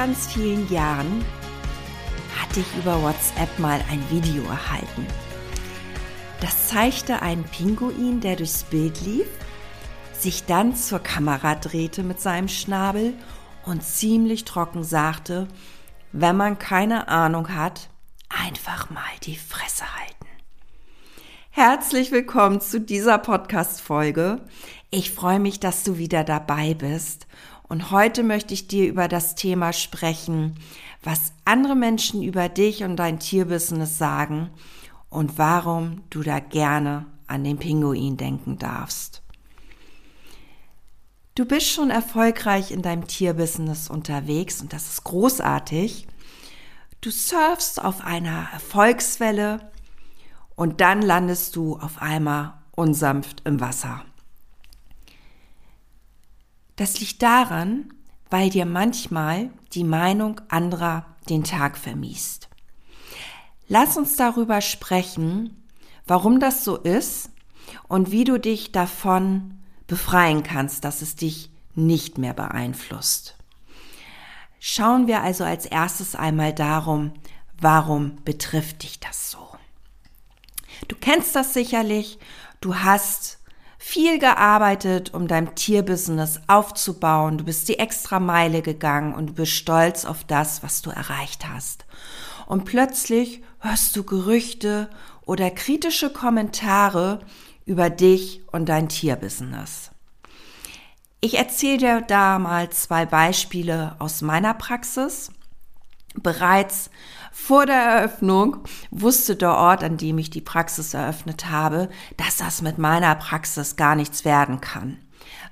Ganz, vielen Jahren hatte ich über WhatsApp mal ein Video erhalten. Das zeigte einen Pinguin, der durchs Bild lief, sich dann zur Kamera drehte mit seinem Schnabel und ziemlich trocken sagte, wenn man keine Ahnung hat, einfach mal die Fresse halten. Herzlich willkommen zu dieser Podcast-Folge. Ich freue mich, dass du wieder dabei bist und heute möchte ich dir über das Thema sprechen, was andere Menschen über dich und dein Tierbusiness sagen und warum du da gerne an den Pinguin denken darfst. Du bist schon erfolgreich in deinem Tierbusiness unterwegs und das ist großartig. Du surfst auf einer Erfolgswelle und dann landest du auf einmal unsanft im Wasser. Das liegt daran, weil dir manchmal die Meinung anderer den Tag vermiest. Lass uns darüber sprechen, warum das so ist und wie du dich davon befreien kannst, dass es dich nicht mehr beeinflusst. Schauen wir also als erstes einmal darum, warum betrifft dich das so? Du kennst das sicherlich, du hast viel gearbeitet, um dein Tierbusiness aufzubauen. Du bist die extra Meile gegangen und du bist stolz auf das, was du erreicht hast. Und plötzlich hörst du Gerüchte oder kritische Kommentare über dich und dein Tierbusiness. Ich erzähle dir da mal zwei Beispiele aus meiner Praxis. Bereits vor der Eröffnung wusste der Ort, an dem ich die Praxis eröffnet habe, dass das mit meiner Praxis gar nichts werden kann.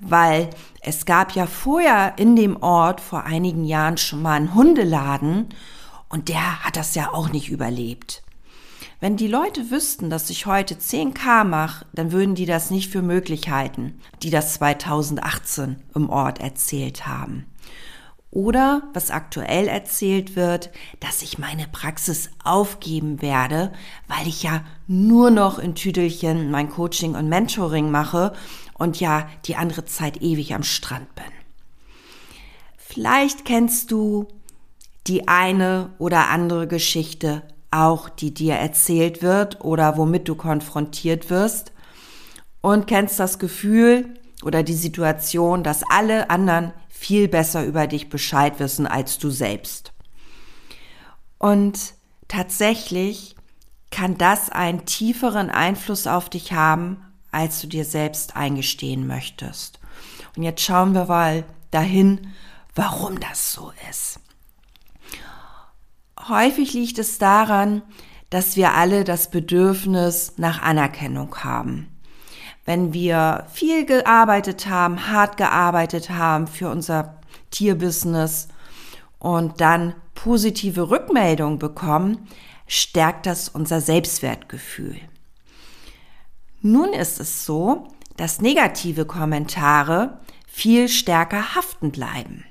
Weil es gab ja vorher in dem Ort vor einigen Jahren schon mal einen Hundeladen und der hat das ja auch nicht überlebt. Wenn die Leute wüssten, dass ich heute 10k mache, dann würden die das nicht für möglich halten, die das 2018 im Ort erzählt haben. Oder, was aktuell erzählt wird, dass ich meine Praxis aufgeben werde, weil ich ja nur noch in Tüdelchen mein Coaching und Mentoring mache und ja die andere Zeit ewig am Strand bin. Vielleicht kennst du die eine oder andere Geschichte auch, die dir erzählt wird oder womit du konfrontiert wirst und kennst das Gefühl oder die Situation, dass alle anderen viel besser über dich Bescheid wissen als du selbst. Und tatsächlich kann das einen tieferen Einfluss auf dich haben, als du dir selbst eingestehen möchtest. Und jetzt schauen wir mal dahin, warum das so ist. Häufig liegt es daran, dass wir alle das Bedürfnis nach Anerkennung haben wenn wir viel gearbeitet haben, hart gearbeitet haben für unser Tierbusiness und dann positive Rückmeldungen bekommen, stärkt das unser Selbstwertgefühl. Nun ist es so, dass negative Kommentare viel stärker haften bleiben.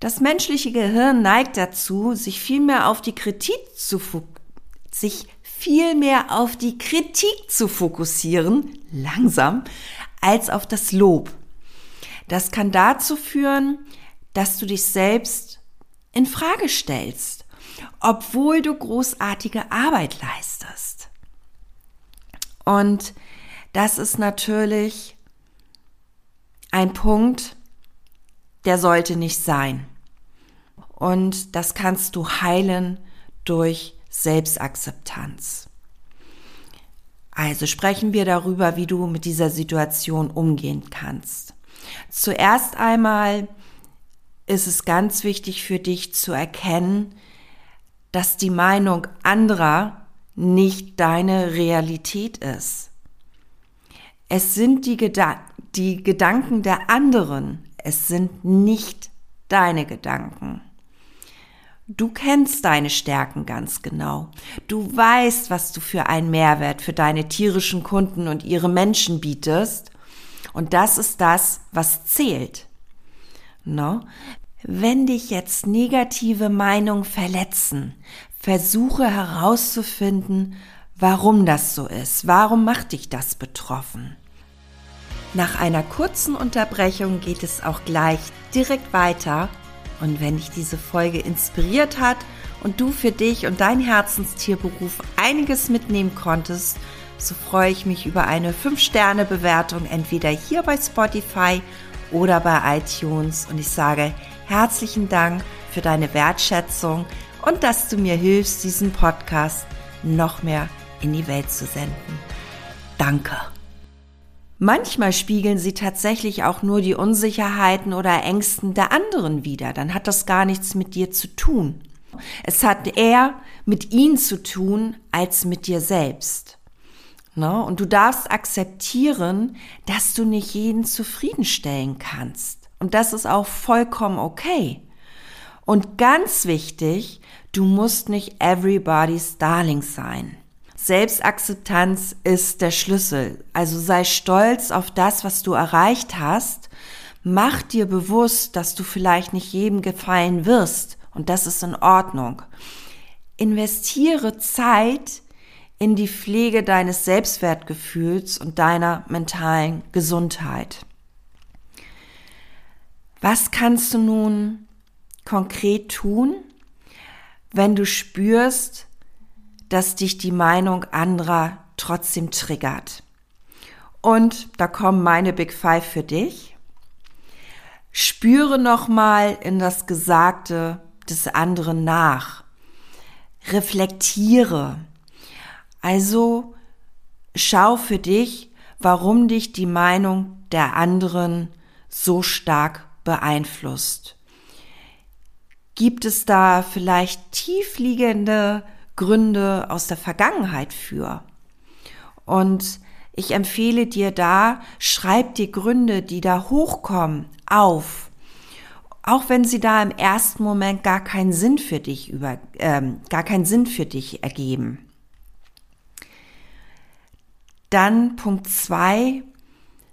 Das menschliche Gehirn neigt dazu, sich viel mehr auf die Kritik zu sich viel mehr auf die Kritik zu fokussieren, langsam, als auf das Lob. Das kann dazu führen, dass du dich selbst in Frage stellst, obwohl du großartige Arbeit leistest. Und das ist natürlich ein Punkt, der sollte nicht sein. Und das kannst du heilen durch Selbstakzeptanz. Also sprechen wir darüber, wie du mit dieser Situation umgehen kannst. Zuerst einmal ist es ganz wichtig für dich zu erkennen, dass die Meinung anderer nicht deine Realität ist. Es sind die, Geda die Gedanken der anderen. Es sind nicht deine Gedanken. Du kennst deine Stärken ganz genau. Du weißt, was du für einen Mehrwert für deine tierischen Kunden und ihre Menschen bietest. Und das ist das, was zählt. No? Wenn dich jetzt negative Meinungen verletzen, versuche herauszufinden, warum das so ist. Warum macht dich das betroffen? Nach einer kurzen Unterbrechung geht es auch gleich direkt weiter. Und wenn dich diese Folge inspiriert hat und du für dich und dein Herzenstierberuf einiges mitnehmen konntest, so freue ich mich über eine 5-Sterne-Bewertung entweder hier bei Spotify oder bei iTunes. Und ich sage herzlichen Dank für deine Wertschätzung und dass du mir hilfst, diesen Podcast noch mehr in die Welt zu senden. Danke. Manchmal spiegeln sie tatsächlich auch nur die Unsicherheiten oder Ängsten der anderen wider. Dann hat das gar nichts mit dir zu tun. Es hat eher mit ihnen zu tun als mit dir selbst. Ne? Und du darfst akzeptieren, dass du nicht jeden zufriedenstellen kannst. Und das ist auch vollkommen okay. Und ganz wichtig, du musst nicht everybody's darling sein. Selbstakzeptanz ist der Schlüssel. Also sei stolz auf das, was du erreicht hast. Mach dir bewusst, dass du vielleicht nicht jedem gefallen wirst. Und das ist in Ordnung. Investiere Zeit in die Pflege deines Selbstwertgefühls und deiner mentalen Gesundheit. Was kannst du nun konkret tun, wenn du spürst, dass dich die Meinung anderer trotzdem triggert. Und da kommen meine Big Five für dich. Spüre nochmal in das Gesagte des anderen nach. Reflektiere. Also schau für dich, warum dich die Meinung der anderen so stark beeinflusst. Gibt es da vielleicht tiefliegende Gründe aus der Vergangenheit für. Und ich empfehle dir da, schreib dir Gründe, die da hochkommen, auf. Auch wenn sie da im ersten Moment gar keinen Sinn für dich über, ähm, gar keinen Sinn für dich ergeben. Dann Punkt zwei,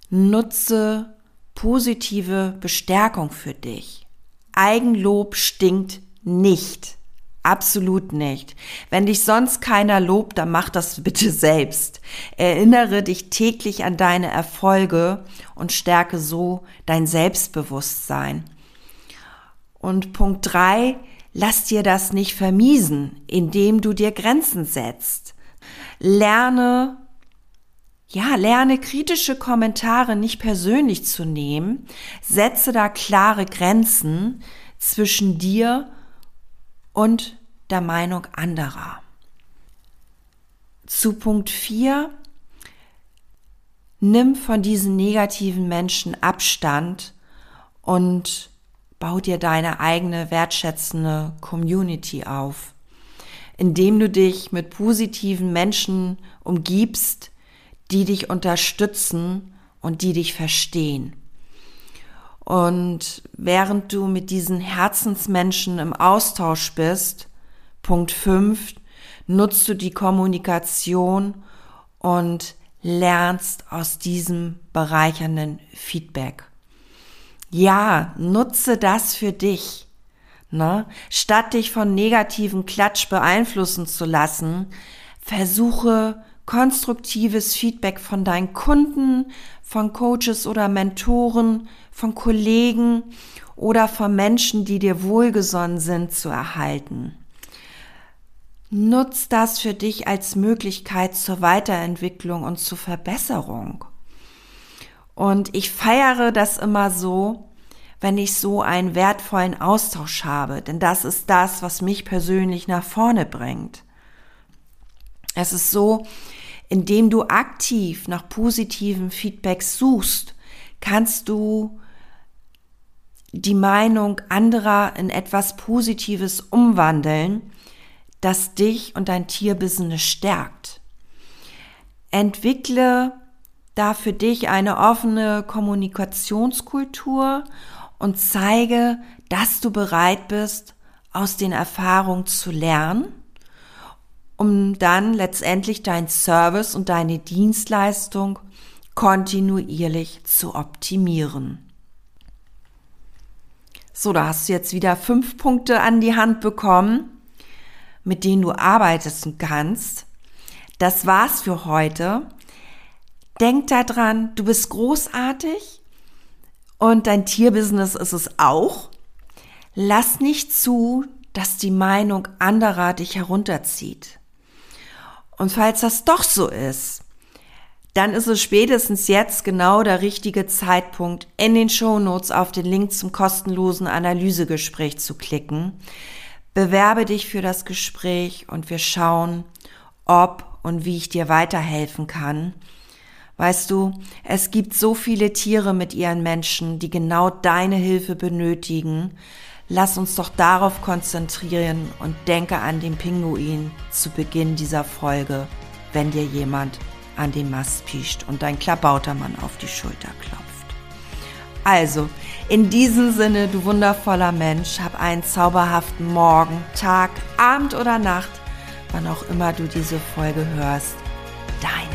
nutze positive Bestärkung für dich. Eigenlob stinkt nicht. Absolut nicht. Wenn dich sonst keiner lobt, dann mach das bitte selbst. Erinnere dich täglich an deine Erfolge und stärke so dein Selbstbewusstsein. Und Punkt drei: lass dir das nicht vermiesen, indem du dir Grenzen setzt. Lerne, ja, lerne kritische Kommentare nicht persönlich zu nehmen. Setze da klare Grenzen zwischen dir und und der Meinung anderer. Zu Punkt 4. Nimm von diesen negativen Menschen Abstand und bau dir deine eigene wertschätzende Community auf, indem du dich mit positiven Menschen umgibst, die dich unterstützen und die dich verstehen. Und während du mit diesen Herzensmenschen im Austausch bist, Punkt 5, nutzt du die Kommunikation und lernst aus diesem bereichernden Feedback. Ja, nutze das für dich. Ne? Statt dich von negativen Klatsch beeinflussen zu lassen, versuche konstruktives Feedback von deinen Kunden, von Coaches oder Mentoren, von Kollegen oder von Menschen, die dir wohlgesonnen sind, zu erhalten. Nutz das für dich als Möglichkeit zur Weiterentwicklung und zur Verbesserung. Und ich feiere das immer so, wenn ich so einen wertvollen Austausch habe, denn das ist das, was mich persönlich nach vorne bringt. Es ist so, indem du aktiv nach positiven Feedbacks suchst, kannst du die Meinung anderer in etwas Positives umwandeln, das dich und dein Tierbusiness stärkt. Entwickle da für dich eine offene Kommunikationskultur und zeige, dass du bereit bist, aus den Erfahrungen zu lernen, um dann letztendlich dein Service und deine Dienstleistung kontinuierlich zu optimieren. So, da hast du jetzt wieder fünf Punkte an die Hand bekommen, mit denen du arbeiten kannst. Das war's für heute. Denk daran, du bist großartig und dein Tierbusiness ist es auch. Lass nicht zu, dass die Meinung anderer dich herunterzieht. Und falls das doch so ist, dann ist es spätestens jetzt genau der richtige Zeitpunkt, in den Shownotes auf den Link zum kostenlosen Analysegespräch zu klicken. Bewerbe dich für das Gespräch und wir schauen, ob und wie ich dir weiterhelfen kann. Weißt du, es gibt so viele Tiere mit ihren Menschen, die genau deine Hilfe benötigen. Lass uns doch darauf konzentrieren und denke an den Pinguin zu Beginn dieser Folge, wenn dir jemand an den Mast piescht und dein Klabautermann auf die Schulter klopft. Also, in diesem Sinne, du wundervoller Mensch, hab einen zauberhaften Morgen, Tag, Abend oder Nacht, wann auch immer du diese Folge hörst. Seele.